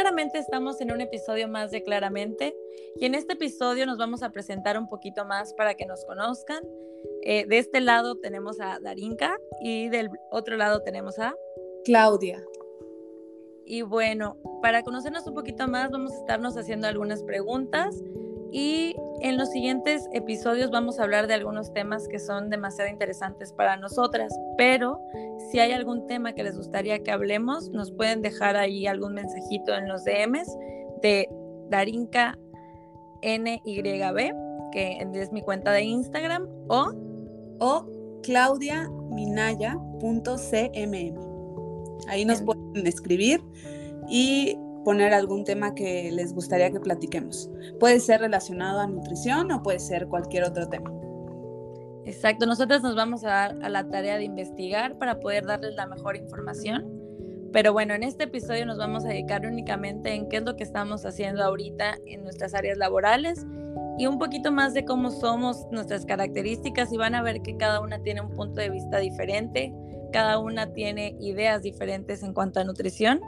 claramente estamos en un episodio más de Claramente y en este episodio nos vamos a presentar un poquito más para que nos conozcan. Eh, de este lado tenemos a Darinka y del otro lado tenemos a Claudia. Y bueno, para conocernos un poquito más vamos a estarnos haciendo algunas preguntas y en los siguientes episodios vamos a hablar de algunos temas que son demasiado interesantes para nosotras, pero si hay algún tema que les gustaría que hablemos, nos pueden dejar ahí algún mensajito en los DMs de Darinka NYB, que es mi cuenta de Instagram, o, o claudiaminaya.cmm. Ahí nos pueden escribir y poner algún tema que les gustaría que platiquemos. Puede ser relacionado a nutrición o puede ser cualquier otro tema. Exacto, nosotros nos vamos a dar a la tarea de investigar para poder darles la mejor información. Pero bueno, en este episodio nos vamos a dedicar únicamente en qué es lo que estamos haciendo ahorita en nuestras áreas laborales y un poquito más de cómo somos, nuestras características y van a ver que cada una tiene un punto de vista diferente, cada una tiene ideas diferentes en cuanto a nutrición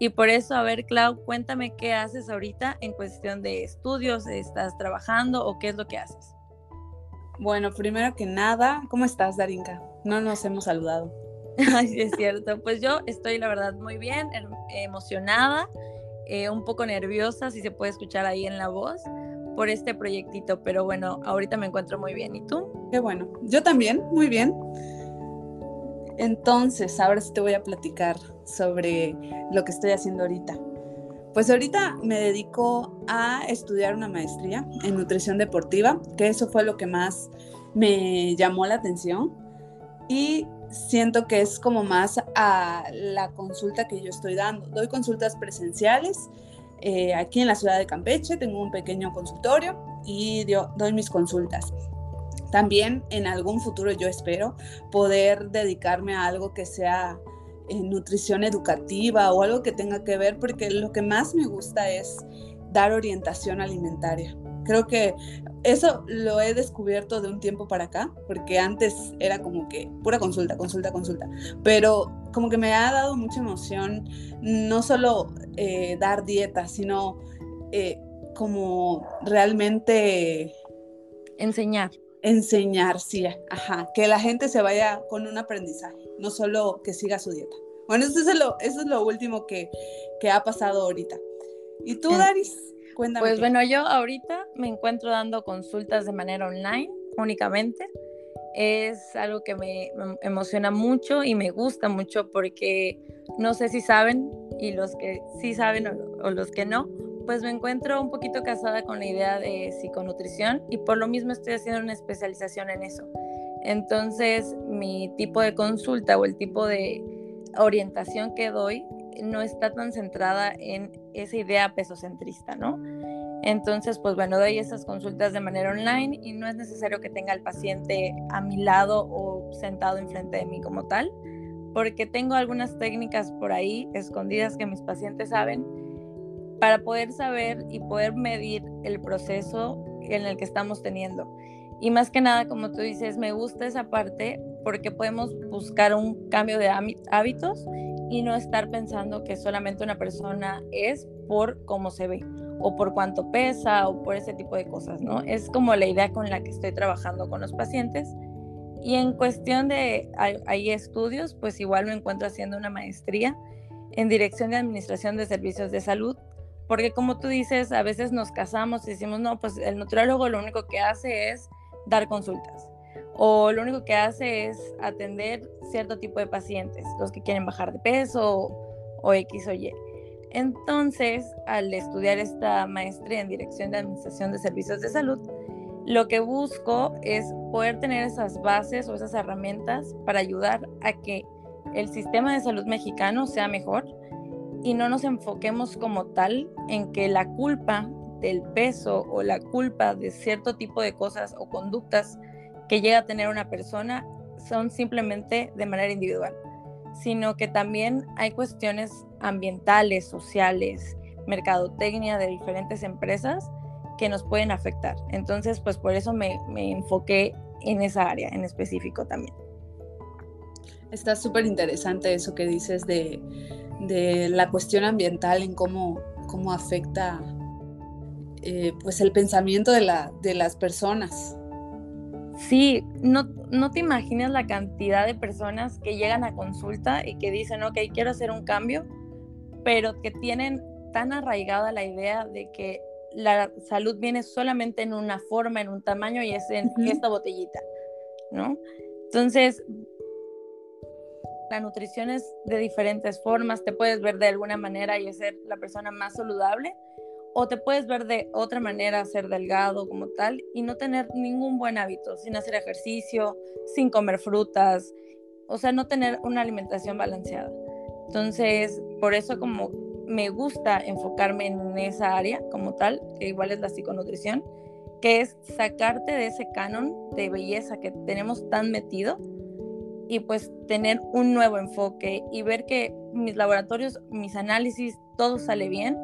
y por eso, a ver, Clau, cuéntame qué haces ahorita en cuestión de estudios, ¿estás trabajando o qué es lo que haces? Bueno, primero que nada, ¿cómo estás, Darinka? No nos hemos saludado. Ay, sí, es cierto. Pues yo estoy, la verdad, muy bien, emocionada, eh, un poco nerviosa, si se puede escuchar ahí en la voz, por este proyectito, pero bueno, ahorita me encuentro muy bien. ¿Y tú? Qué bueno. Yo también, muy bien. Entonces, ahora sí te voy a platicar sobre lo que estoy haciendo ahorita. Pues ahorita me dedico a estudiar una maestría en nutrición deportiva, que eso fue lo que más me llamó la atención y siento que es como más a la consulta que yo estoy dando. Doy consultas presenciales eh, aquí en la ciudad de Campeche, tengo un pequeño consultorio y doy mis consultas. También en algún futuro yo espero poder dedicarme a algo que sea nutrición educativa o algo que tenga que ver, porque lo que más me gusta es dar orientación alimentaria. Creo que eso lo he descubierto de un tiempo para acá, porque antes era como que pura consulta, consulta, consulta, pero como que me ha dado mucha emoción no solo eh, dar dieta, sino eh, como realmente enseñar enseñar, sí, ajá, que la gente se vaya con un aprendizaje, no solo que siga su dieta. Bueno, eso es lo, eso es lo último que, que ha pasado ahorita. ¿Y tú, Daris? Cuéntame. Pues bueno, yo ahorita me encuentro dando consultas de manera online únicamente. Es algo que me, emociona mucho y me gusta mucho porque no sé si saben, y los que sí saben o los que no, pues me encuentro un poquito casada con la idea de psiconutrición y por lo mismo estoy haciendo una especialización en eso. Entonces, mi tipo de consulta o el tipo de orientación que doy no está tan centrada en esa idea pesocentrista, ¿no? Entonces, pues bueno, doy esas consultas de manera online y no es necesario que tenga al paciente a mi lado o sentado enfrente de mí como tal, porque tengo algunas técnicas por ahí escondidas que mis pacientes saben para poder saber y poder medir el proceso en el que estamos teniendo. Y más que nada, como tú dices, me gusta esa parte porque podemos buscar un cambio de hábitos y no estar pensando que solamente una persona es por cómo se ve o por cuánto pesa o por ese tipo de cosas, ¿no? Es como la idea con la que estoy trabajando con los pacientes. Y en cuestión de, hay, estudios, pues igual me encuentro haciendo una maestría en Dirección de Administración de Servicios de Salud porque como tú dices, a veces nos casamos y decimos, no, pues el nutriólogo lo único que hace es dar consultas o lo único que hace es atender cierto tipo de pacientes, los que quieren bajar de peso o, X o Y. Entonces, al estudiar esta maestría en Dirección de Administración de Servicios de Salud, lo que busco es poder tener esas bases o esas herramientas para ayudar a que el sistema de salud mexicano sea mejor y no nos enfoquemos como tal en que la culpa del peso o la culpa de cierto tipo de cosas o conductas que llega a tener una persona son simplemente de manera individual, sino que también hay cuestiones ambientales, sociales, mercadotecnia de diferentes empresas que nos pueden afectar. Entonces, pues por eso me, me enfoqué en esa área en específico también. Está súper interesante eso que dices de de la cuestión ambiental en cómo, cómo afecta eh, pues el pensamiento de, la, de las personas. Sí, no, no te imaginas la cantidad de personas que llegan a consulta y que dicen, ok, quiero hacer un cambio, pero que tienen tan arraigada la idea de que la salud viene solamente en una forma, en un tamaño y es en esta botellita, ¿no? Entonces, la nutrición es de diferentes formas, te puedes ver de alguna manera y ser la persona más saludable, o te puedes ver de otra manera, ser delgado como tal y no tener ningún buen hábito, sin hacer ejercicio, sin comer frutas, o sea, no tener una alimentación balanceada. Entonces, por eso como me gusta enfocarme en esa área como tal, que igual es la psiconutrición, que es sacarte de ese canon de belleza que tenemos tan metido y pues tener un nuevo enfoque y ver que mis laboratorios, mis análisis, todo sale bien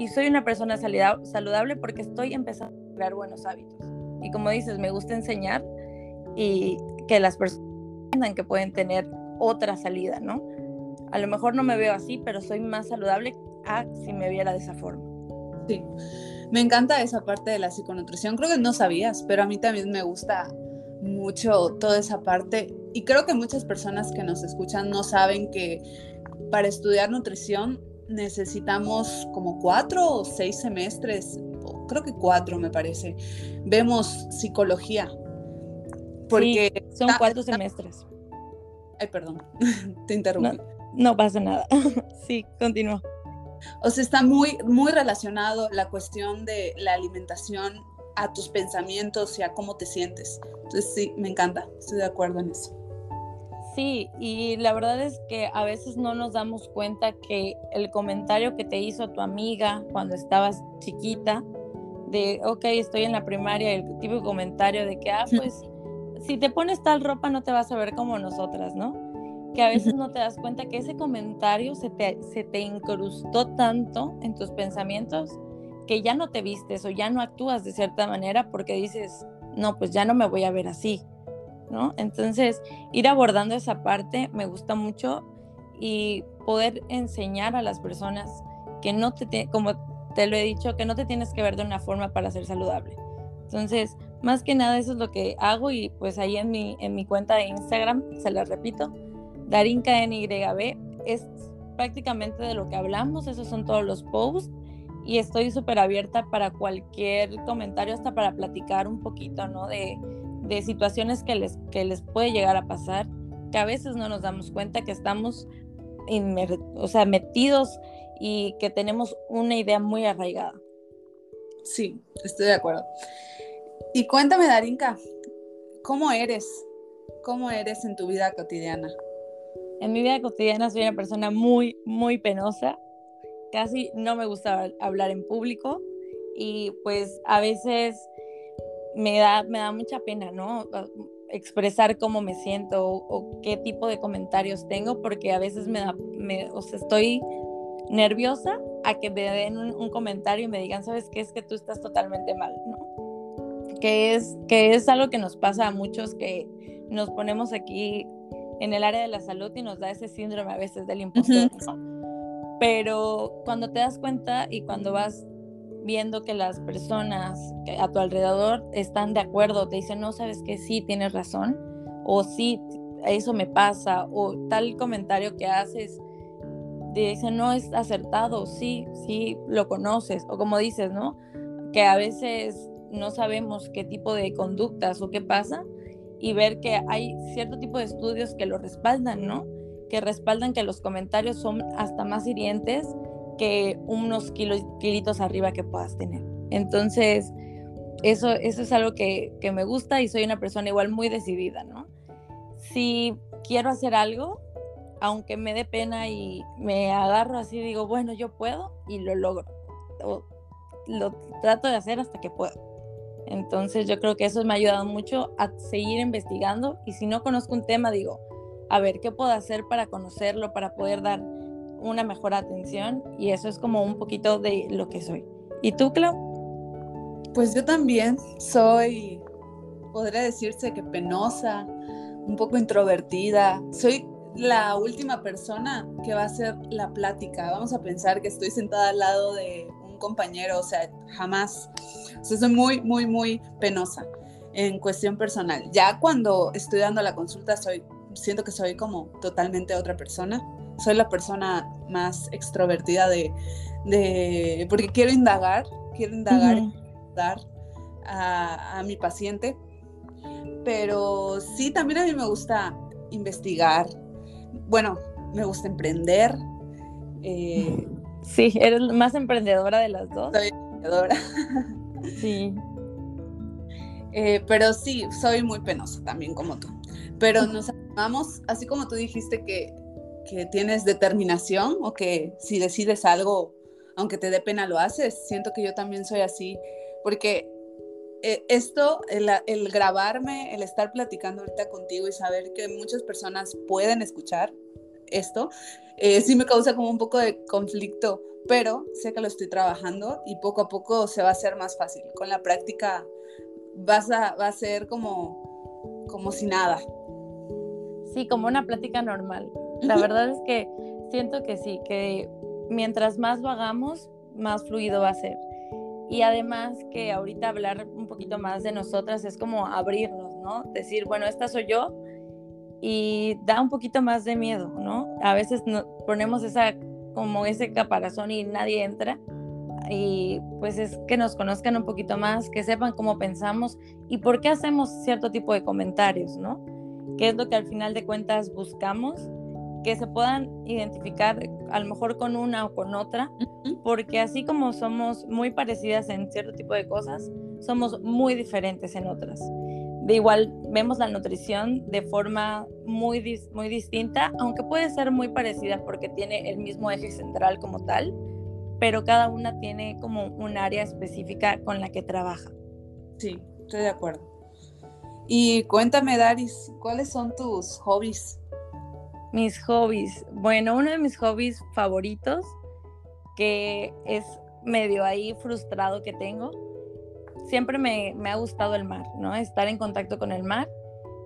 y soy una persona saludable porque estoy empezando a crear buenos hábitos. Y como dices, me gusta enseñar y que las personas entiendan que pueden tener otra salida, ¿no? A lo mejor no me veo así, pero soy más saludable a si me viera de esa forma. Sí, me encanta esa parte de la psiconutrición. Creo que no sabías, pero a mí también me gusta mucho toda esa parte. Y creo que muchas personas que nos escuchan no saben que para estudiar nutrición necesitamos como cuatro o seis semestres, creo que cuatro me parece. Vemos psicología. Porque son cuatro semestres. Ay, perdón, te interrumpí. No, pasa nada. sí, continúa. O sea, está muy, muy relacionado la cuestión de la alimentación a tus pensamientos y a cómo te sientes. Entonces, sí, me encanta, estoy de acuerdo en eso. Sí, y la verdad es que a veces no nos damos cuenta que el comentario que te hizo tu amiga cuando estabas chiquita, de, ok, estoy en la primaria, el típico comentario de que, ah, pues, si te pones tal ropa no te vas a ver como nosotras, ¿no? Que a veces no te das cuenta que ese comentario se te, se te incrustó tanto en tus pensamientos que ya no te vistes o ya no actúas de cierta manera porque dices, no, pues ya no me voy a ver así ¿no? Entonces, ir abordando esa parte me gusta mucho y poder enseñar a las personas que no te, como te lo he dicho, que no te tienes que ver de una forma para ser saludable. Entonces, más que nada eso es lo que hago y pues ahí en mi, en mi cuenta de Instagram, se la repito, DarinkaNYB, es prácticamente de lo que hablamos, esos son todos los posts y estoy súper abierta para cualquier comentario, hasta para platicar un poquito, ¿no? De, de situaciones que les, que les puede llegar a pasar, que a veces no nos damos cuenta que estamos o sea, metidos y que tenemos una idea muy arraigada. Sí, estoy de acuerdo. Y cuéntame, Darinka, ¿cómo eres? ¿Cómo eres en tu vida cotidiana? En mi vida cotidiana soy una persona muy, muy penosa. Casi no me gusta hablar en público y pues a veces me da, me da mucha pena, ¿no? Expresar cómo me siento o, qué tipo de comentarios tengo, porque a veces me da, me, o sea, estoy nerviosa a que me den un, comentario y me digan, ¿sabes qué? Es que tú estás totalmente mal, ¿no? Que es, que es algo que nos pasa a muchos que nos ponemos aquí en el área de la salud y nos da ese síndrome a veces del impostor, Pero cuando te das cuenta y cuando vas viendo que las personas a tu alrededor están de acuerdo, te dicen, no, sabes que sí, tienes razón, o sí, eso me pasa, o tal comentario que haces, te dicen, no, es acertado, sí, sí, lo conoces, o como dices, ¿no? Que a veces no sabemos qué tipo de conductas o qué pasa, y ver que hay cierto tipo de estudios que lo respaldan, ¿no? Que respaldan que los comentarios son hasta más hirientes que unos kilos, kilitos arriba que puedas tener. Entonces, eso, eso es algo que, que, me gusta y soy una persona igual muy decidida, ¿no? Si quiero hacer algo, aunque me dé pena y me agarro así, digo, bueno, yo puedo y lo logro. lo trato de hacer hasta que puedo. Entonces yo creo que eso me ha ayudado mucho a seguir investigando y si no conozco un tema, digo, a ver, ¿qué puedo hacer para conocerlo, para poder dar una mejor atención y eso es como un poquito de lo que soy. ¿Y tú, Clau? Pues yo también soy, podría decirse que penosa, un poco introvertida. Soy, la última persona que va a hacer la plática. Vamos a pensar que estoy sentada al lado de un compañero, o sea, jamás. O sea, soy muy, muy, muy penosa en cuestión personal. Ya cuando estoy dando la consulta, soy, siento que soy como totalmente otra persona. Soy la persona más extrovertida de, de porque quiero indagar, quiero indagar, dar a, a mi paciente. Pero sí, también a mí me gusta investigar. Bueno, me gusta emprender. Eh, sí, eres más emprendedora de las dos. Soy emprendedora. Sí. Eh, pero sí, soy muy penosa también como tú. Pero nos animamos, así como tú dijiste que, que tienes determinación o que si decides algo, aunque te dé pena, lo haces. Siento que yo también soy así, porque eh, esto, el, el, grabarme, el estar platicando ahorita contigo y saber que muchas personas pueden escuchar esto, eh, sí me causa como un poco de conflicto, pero sé que lo estoy trabajando y poco a poco se va a hacer más fácil. Con la práctica vas a, va a ser como, como si nada. Sí, como una plática normal. La verdad es que siento que sí, que mientras más lo hagamos, más fluido va a ser. Y además que ahorita hablar un poquito más de nosotras es como abrirnos, ¿no? Decir, bueno, esta soy yo y da un poquito más de miedo, ¿no? A veces ponemos esa como ese caparazón y nadie entra y pues es que nos conozcan un poquito más, que sepan cómo pensamos y por qué hacemos cierto tipo de comentarios, ¿no? Que es lo que al final de cuentas buscamos que se puedan identificar a lo mejor con una o con otra, porque así como somos muy parecidas en cierto tipo de cosas, somos muy diferentes en otras. De igual vemos la nutrición de forma muy, muy distinta, aunque puede ser muy parecida porque tiene el mismo eje central como tal, pero cada una tiene como un área específica con la que trabaja. Sí, estoy de acuerdo. Y cuéntame, Daris, ¿cuáles son tus hobbies? Mis hobbies. Bueno, uno de mis hobbies favoritos, que es medio ahí frustrado que tengo, siempre me, ha gustado el mar, ¿no? Estar en contacto con el mar.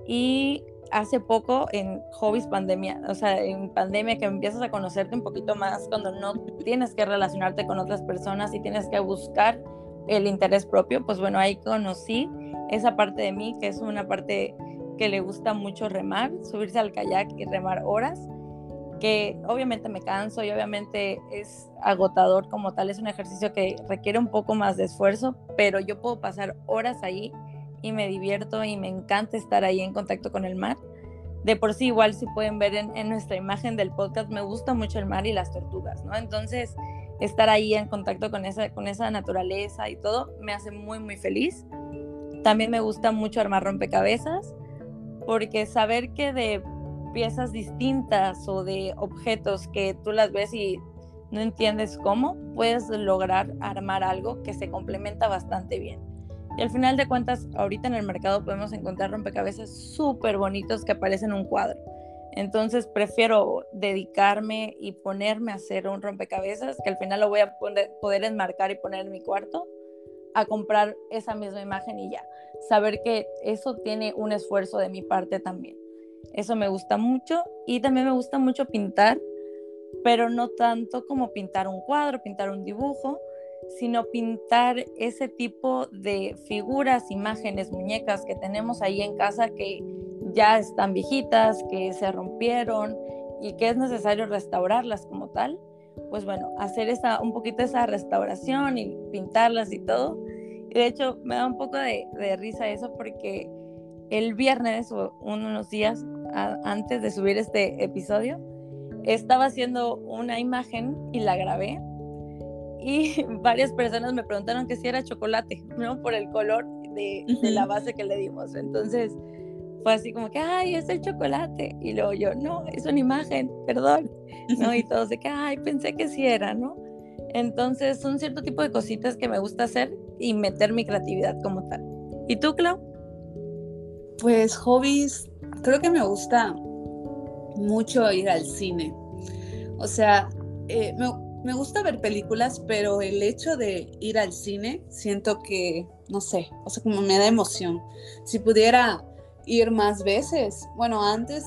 Y hace poco en hobbies pandemia, o sea, en pandemia que empiezas a conocerte un poquito más cuando no tienes que relacionarte con otras personas y tienes que buscar el interés propio, pues bueno, ahí conocí esa parte de mí, que es una parte que le gusta mucho remar, subirse al kayak y remar horas, que obviamente me canso y obviamente es agotador como tal, es un ejercicio que requiere un poco más de esfuerzo, pero yo puedo pasar horas ahí y me divierto y me encanta estar ahí en contacto con el mar. De por sí, igual si pueden ver en, nuestra imagen del podcast, me gusta mucho el mar y las tortugas, ¿no? Entonces, estar ahí en contacto con esa, con esa naturaleza y todo me hace muy, muy feliz. También me gusta mucho armar rompecabezas porque saber que de piezas distintas o de objetos que tú las ves y no entiendes cómo, puedes lograr armar algo que se complementa bastante bien. Y al final de cuentas, ahorita en el mercado podemos encontrar rompecabezas súper bonitos que aparecen en un cuadro. Entonces prefiero dedicarme y ponerme a hacer un rompecabezas que al final lo voy a poder enmarcar y poner en mi cuarto a comprar esa misma imagen y ya. Saber que eso tiene un esfuerzo de mi parte también. Eso me gusta mucho y también me gusta mucho pintar, pero no tanto como pintar un cuadro, pintar un dibujo, sino pintar ese tipo de figuras, imágenes, muñecas que tenemos ahí en casa que ya están viejitas, que se rompieron y que es necesario restaurarlas como tal pues bueno, hacer esa, un poquito esa restauración y pintarlas y todo. Y de hecho, me da un poco de, risa eso porque el viernes o unos días antes de subir este episodio, estaba haciendo una imagen y la grabé. Y varias personas me preguntaron que si era chocolate, ¿no? Por el color de, de la base que le dimos. Entonces, fue así como que, ay, es el chocolate. Y luego yo, no, es una imagen, perdón. ¿No? Y todos de que, ay, pensé que sí era, ¿no? Entonces son cierto tipo de cositas que me gusta hacer y meter mi creatividad como tal. ¿Y tú, Clau? Pues hobbies, creo que me gusta mucho ir al cine. O sea, eh, me, me gusta ver películas, pero el hecho de ir al cine, siento que, no sé, o sea, como me da emoción. Si pudiera ir más veces. Bueno, antes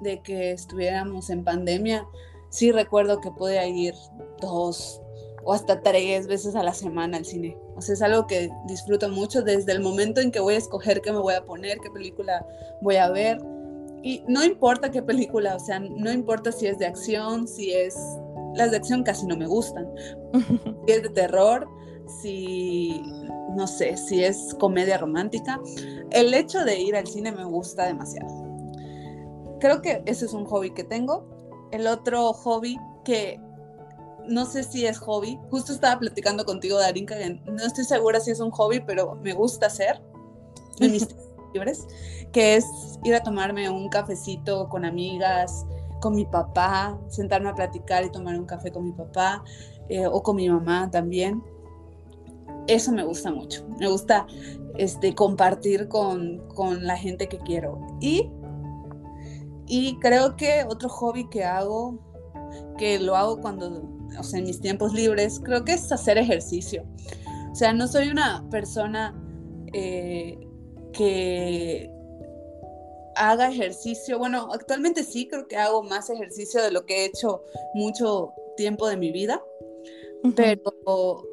de que estuviéramos en pandemia, sí recuerdo que podía ir dos o hasta tres veces a la semana al cine. O sea, es algo que disfruto mucho desde el momento en que voy a escoger qué me voy a poner, qué película voy a ver. Y no importa qué película, o sea, no importa si es de acción, si es... Las de acción casi no me gustan. si es de terror, si, no sé, si es comedia romántica. El hecho de ir al cine me gusta demasiado. Creo que ese es un hobby que tengo. El otro hobby que no sé si es hobby, justo estaba platicando contigo, Darín, que no estoy segura si es un hobby, pero me gusta hacer en mis libres, que es ir a tomarme un cafecito con amigas, con mi papá, sentarme a platicar y tomar un café con mi papá eh, o con mi mamá también eso me gusta mucho. Me gusta este, compartir con, la gente que quiero. Y, y creo que otro hobby que hago, que lo hago cuando, o sea, en mis tiempos libres, creo que es hacer ejercicio. O sea, no soy una persona eh, que haga ejercicio. Bueno, actualmente sí creo que hago más ejercicio de lo que he hecho mucho tiempo de mi vida, pero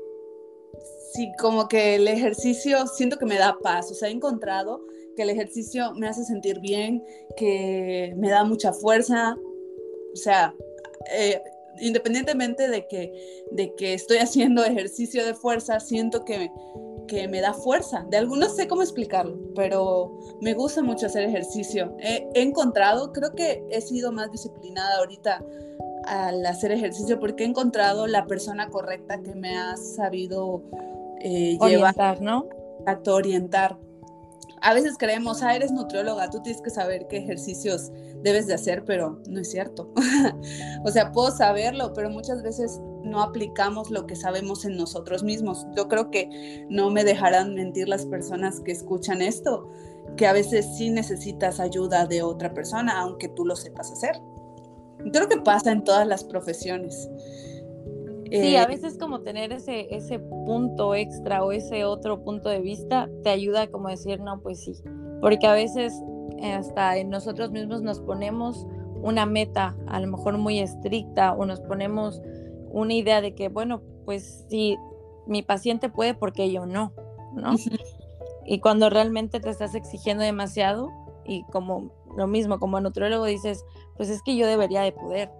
sí, como que el ejercicio siento que me da paz, o sea, he encontrado que el ejercicio me hace sentir bien, que me da mucha fuerza, o sea, eh, independientemente de que, de que estoy haciendo ejercicio de fuerza, siento que, que me da fuerza. De algunos sé cómo explicarlo, pero me gusta mucho hacer ejercicio. he encontrado, creo que he sido más disciplinada ahorita al hacer ejercicio porque he encontrado la persona correcta que me ha sabido eh, orientar, ¿no? A orientar. A veces creemos, ah, eres nutrióloga, tú tienes que saber qué ejercicios debes de hacer, pero no es cierto. o sea, puedo saberlo, pero muchas veces no aplicamos lo que sabemos en nosotros mismos. Yo creo que no me dejarán mentir las personas que escuchan esto, que a veces sí necesitas ayuda de otra persona, aunque tú lo sepas hacer. Creo que pasa en todas las profesiones. Sí, a eh, veces como tener ese, ese punto extra o ese otro punto de vista te ayuda como decir, no, pues sí, porque a veces hasta en nosotros mismos nos ponemos una meta a lo mejor muy estricta o nos ponemos una idea de que, bueno, pues si mi paciente puede, porque yo no? ¿No? Y cuando realmente te estás exigiendo demasiado y como lo mismo, como nutriólogo dices, pues es que yo debería de poder,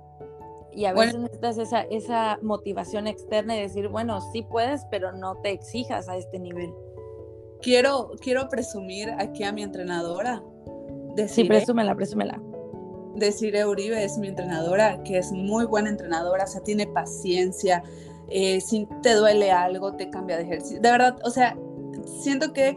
y a veces necesitas esa, esa motivación externa y decir, bueno, sí puedes, pero no te exijas a este nivel. Quiero, quiero presumir aquí a mi entrenadora. sí, presúmela, presúmela. Decir Uribe es mi entrenadora, que es muy buena entrenadora, o sea, tiene paciencia, eh, si te duele algo, te cambia de ejercicio. De verdad, o sea, siento que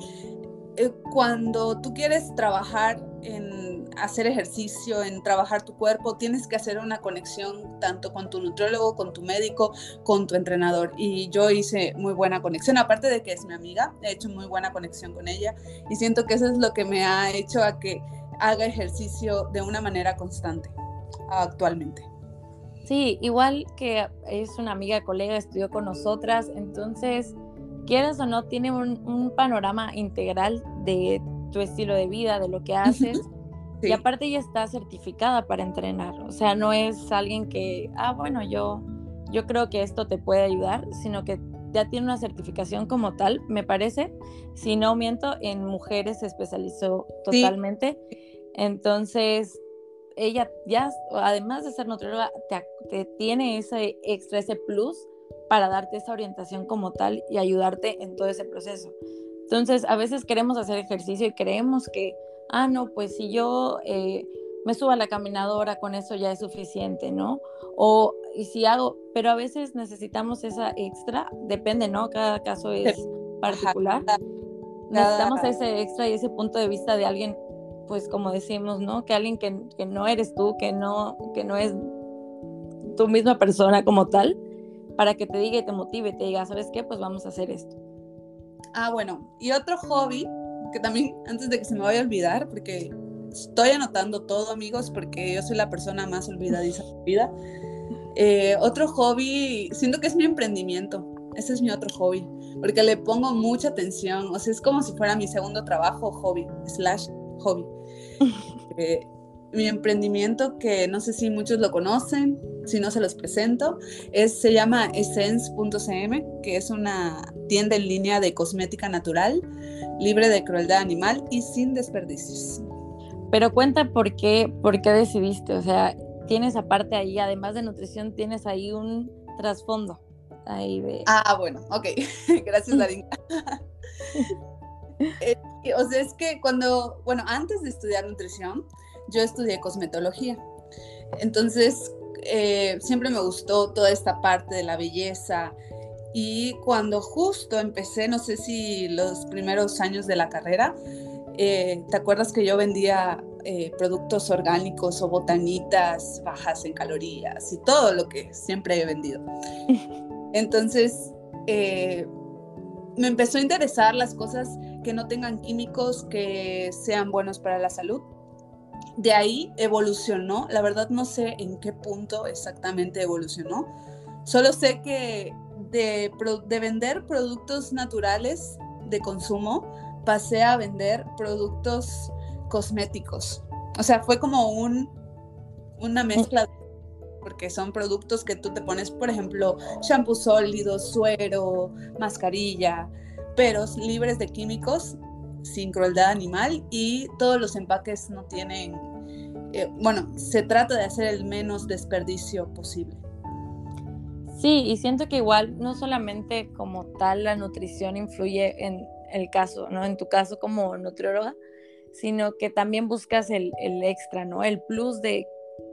eh, cuando tú quieres trabajar en hacer ejercicio, en trabajar tu cuerpo, tienes que hacer una conexión tanto con tu nutriólogo, con tu médico, con tu entrenador. Y yo hice muy buena conexión, aparte de que es mi amiga, he hecho muy buena conexión con ella y siento que eso es lo que me ha hecho a que haga ejercicio de una manera constante actualmente. Sí, igual que es una amiga, colega, estudió con nosotras, entonces, quieras o no, tiene un, un panorama integral de tu estilo de vida, de lo que haces. Y aparte ella está certificada para entrenar, o sea, no es alguien que, ah, bueno, yo, yo creo que esto te puede ayudar, sino que ya tiene una certificación como tal, me parece. Si no miento, en mujeres se especializó totalmente. Entonces, ella ya, además de ser nutrióloga, te, te, tiene ese extra, ese plus para darte esa orientación como tal y ayudarte en todo ese proceso. Entonces, a veces queremos hacer ejercicio y creemos que ah, no, pues si yo eh, me subo a la caminadora, con eso ya es suficiente, ¿no? O y si hago, pero a veces necesitamos esa extra, depende, ¿no? Cada caso es particular. Necesitamos ese extra y ese punto de vista de alguien, pues como decimos, ¿no? Que alguien que, que no eres tú, que no, que no es tu misma persona como tal, para que te diga y te motive, te diga, ¿sabes qué? Pues vamos a hacer esto. Ah, bueno, y otro hobby que también antes de que se me vaya a olvidar, porque estoy anotando todo, amigos, porque yo soy la persona más olvidadiza de mi vida. Eh, otro hobby, siento que es mi emprendimiento. Ese es mi otro hobby, porque le pongo mucha atención. O sea, es como si fuera mi segundo trabajo, hobby, slash hobby. Eh, mi emprendimiento que no sé si muchos lo conocen, si no se los presento, es, se llama essence.cm, que es una tienda en línea de cosmética natural, libre de crueldad animal y sin desperdicios. Pero cuenta por qué, por qué decidiste, o sea, tienes aparte ahí, además de nutrición, tienes ahí un trasfondo. Ahí de... Ah, bueno, ok, gracias Darinka. Eh, o sea, es que cuando, bueno, antes de estudiar nutrición, yo estudié cosmetología. Entonces, eh, siempre me gustó toda esta parte de la belleza. Y cuando justo empecé, no sé si los primeros años de la carrera, eh, ¿te acuerdas que yo vendía eh, productos orgánicos o botanitas bajas en calorías y todo lo que siempre he vendido? Entonces, me empezó a interesar las cosas que no tengan químicos que sean buenos para la salud de ahí evolucionó, la verdad no sé en qué punto exactamente evolucionó, solo sé que de, vender productos naturales de consumo pasé a vender productos cosméticos. O sea, fue como un, una mezcla, porque son productos que tú te pones, por ejemplo, shampoo sólido, suero, mascarilla, pero libres de químicos sin crueldad animal y todos los empaques no tienen eh, bueno, se trata de hacer el menos desperdicio posible. Sí, y siento que igual no solamente como tal la nutrición influye en el caso, ¿no? En tu caso como nutrióloga, sino que también buscas el, extra, ¿no? El plus de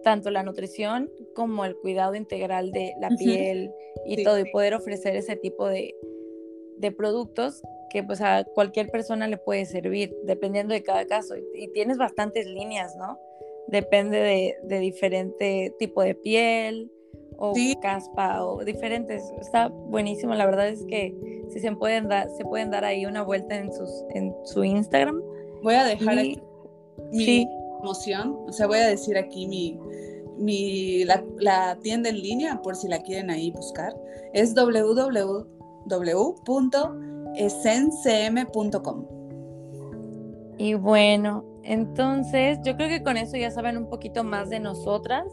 tanto la nutrición como el cuidado integral de la piel y todo, y poder ofrecer ese tipo de, de productos que pues a cualquier persona le puede servir, dependiendo de cada caso. y tienes bastantes líneas, ¿no? depende de, de diferente tipo de piel o caspa o diferentes. Está buenísimo, la verdad es que si se pueden dar, se pueden dar ahí una vuelta en sus en su Instagram. Voy a dejar aquí mi emoción, o sea, voy a decir aquí mi mi la, la, tienda en línea por si la quieren ahí buscar. Es www.essencm.com. Y bueno, entonces, yo creo que con eso ya saben un poquito más de nosotras.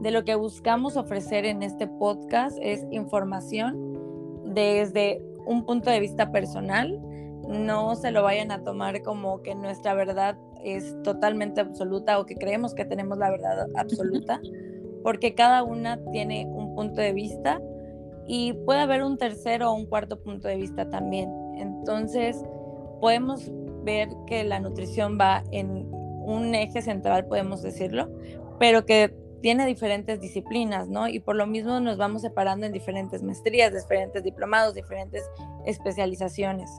De lo que buscamos ofrecer en este podcast es información desde un punto de vista personal. No se lo vayan a tomar como que nuestra verdad es totalmente absoluta o que creemos que tenemos la verdad absoluta, porque cada una tiene un punto de vista y puede haber un tercero o un cuarto punto de vista también. Entonces, podemos ver que la nutrición va en un eje central, podemos decirlo, pero que tiene diferentes disciplinas, ¿no? Y por lo mismo nos vamos separando en diferentes maestrías, diferentes diplomados, diferentes especializaciones.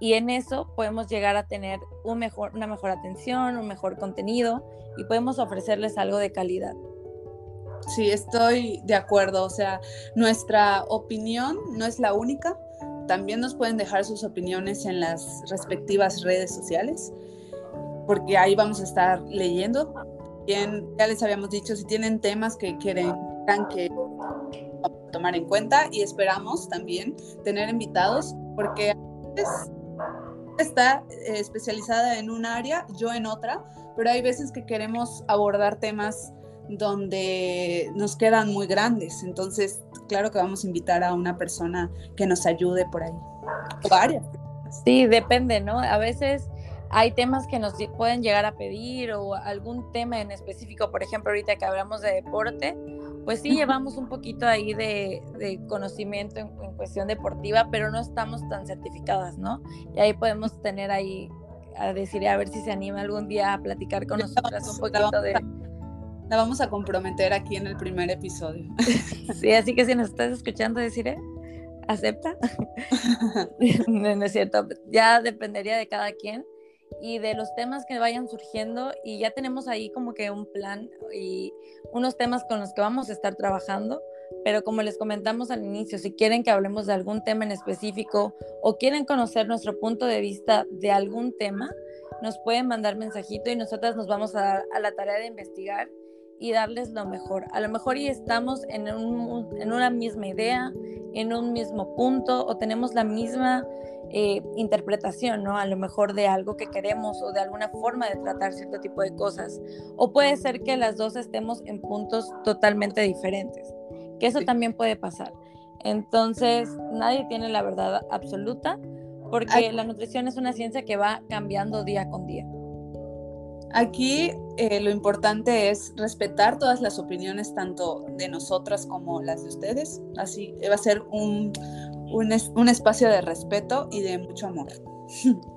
Y en eso podemos llegar a tener una mejor atención, un mejor contenido y podemos ofrecerles algo de calidad. Sí, estoy de acuerdo. O sea, nuestra opinión no es la única, también nos pueden dejar sus opiniones en las respectivas redes sociales, porque ahí vamos a estar leyendo. Bien, ya les habíamos dicho, si tienen temas que quieren que tomar en cuenta y esperamos también tener invitados, porque está eh, especializada en un área, yo en otra, pero hay veces que queremos abordar temas donde nos quedan muy grandes. Entonces, claro que vamos a invitar a una persona que nos ayude por ahí. O varias. Sí, depende, ¿no? A veces hay temas que nos pueden llegar a pedir o algún tema en específico, por ejemplo, ahorita que hablamos de deporte, pues sí llevamos un poquito ahí de, conocimiento en, cuestión deportiva, pero no estamos tan certificadas, ¿no? Y ahí podemos tener ahí a decir, a ver si se anima algún día a platicar con nosotras un poquito de la vamos a comprometer aquí en el primer episodio. Sí, así que si nos estás escuchando, deciré, acepta. no, es cierto, ya dependería de cada quien y de los temas que vayan surgiendo y ya tenemos ahí como que un plan y unos temas con los que vamos a estar trabajando, pero como les comentamos al inicio, si quieren que hablemos de algún tema en específico o quieren conocer nuestro punto de vista de algún tema, nos pueden mandar mensajito y nosotras nos vamos a dar a la tarea de investigar y darles lo mejor. A lo mejor y estamos en, en una misma idea, en un mismo punto o tenemos la misma eh, interpretación, ¿no? A lo mejor de algo que queremos o de alguna forma de tratar cierto tipo de cosas. O puede ser que las dos estemos en puntos totalmente diferentes, que eso también puede pasar. Entonces, nadie tiene la verdad absoluta porque la nutrición es una ciencia que va cambiando día con día. Aquí eh, lo importante es respetar todas las opiniones, tanto de nosotras como las de ustedes. Así va a ser un, un, espacio de respeto y de mucho amor.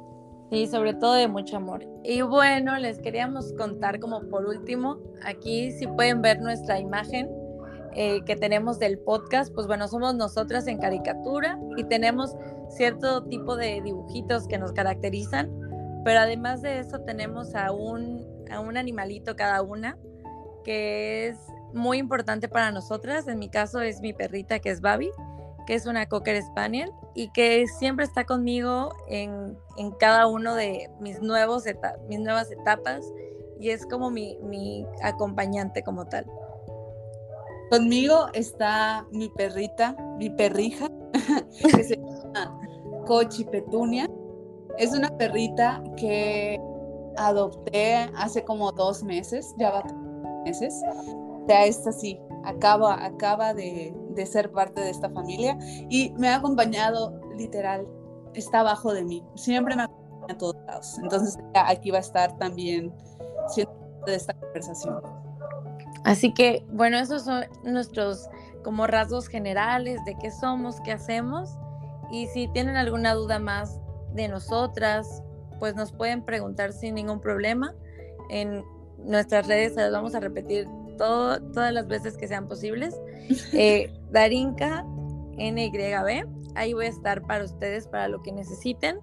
Sí, sobre todo de mucho amor. Y bueno, les queríamos contar como por último, aquí si pueden ver nuestra imagen eh, que tenemos del podcast, pues bueno, somos nosotras en caricatura y tenemos cierto tipo de dibujitos que nos caracterizan, pero además de eso tenemos a un, a un animalito cada una que es muy importante para nosotras. En mi caso es mi perrita que es Babi que es una Cocker Spaniel y que siempre está conmigo en, en cada uno de mis, nuevos mis nuevas etapas y es como mi, mi acompañante como tal. Conmigo está mi perrita, mi perrija, que se llama Cochi Petunia. Es una perrita que adopté hace como dos meses, ya va meses. Ya es así, acaba, acaba de, de ser parte de esta familia y me ha acompañado literal, está abajo de mí, siempre me acompaña a todos lados. Entonces aquí va a estar también siendo de esta conversación. Así que, bueno, esos son nuestros como rasgos generales de qué somos, qué hacemos. Y si tienen alguna duda más de nosotras, pues nos pueden preguntar sin ningún problema. En nuestras redes se las vamos a repetir todas las veces que sean posibles. Eh, Darinka NYB, ahí voy a estar para ustedes, para lo que necesiten,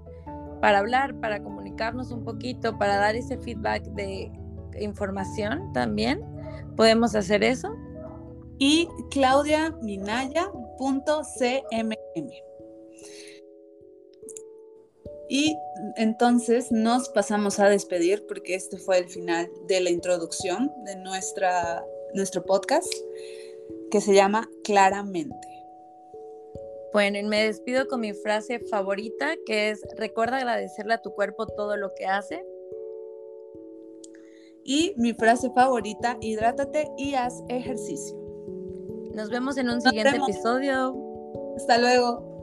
para hablar, para comunicarnos un poquito, para dar ese feedback de información también. Podemos hacer eso. Y claudiaminaya.cmm. Y entonces nos pasamos a despedir porque este fue el final de la introducción de nuestra, nuestro podcast que se llama Claramente. Bueno, y me despido con mi frase favorita que es recuerda agradecerle a tu cuerpo todo lo que hace. Y mi frase favorita, hidrátate y haz ejercicio. Nos vemos en un siguiente episodio. Hasta luego.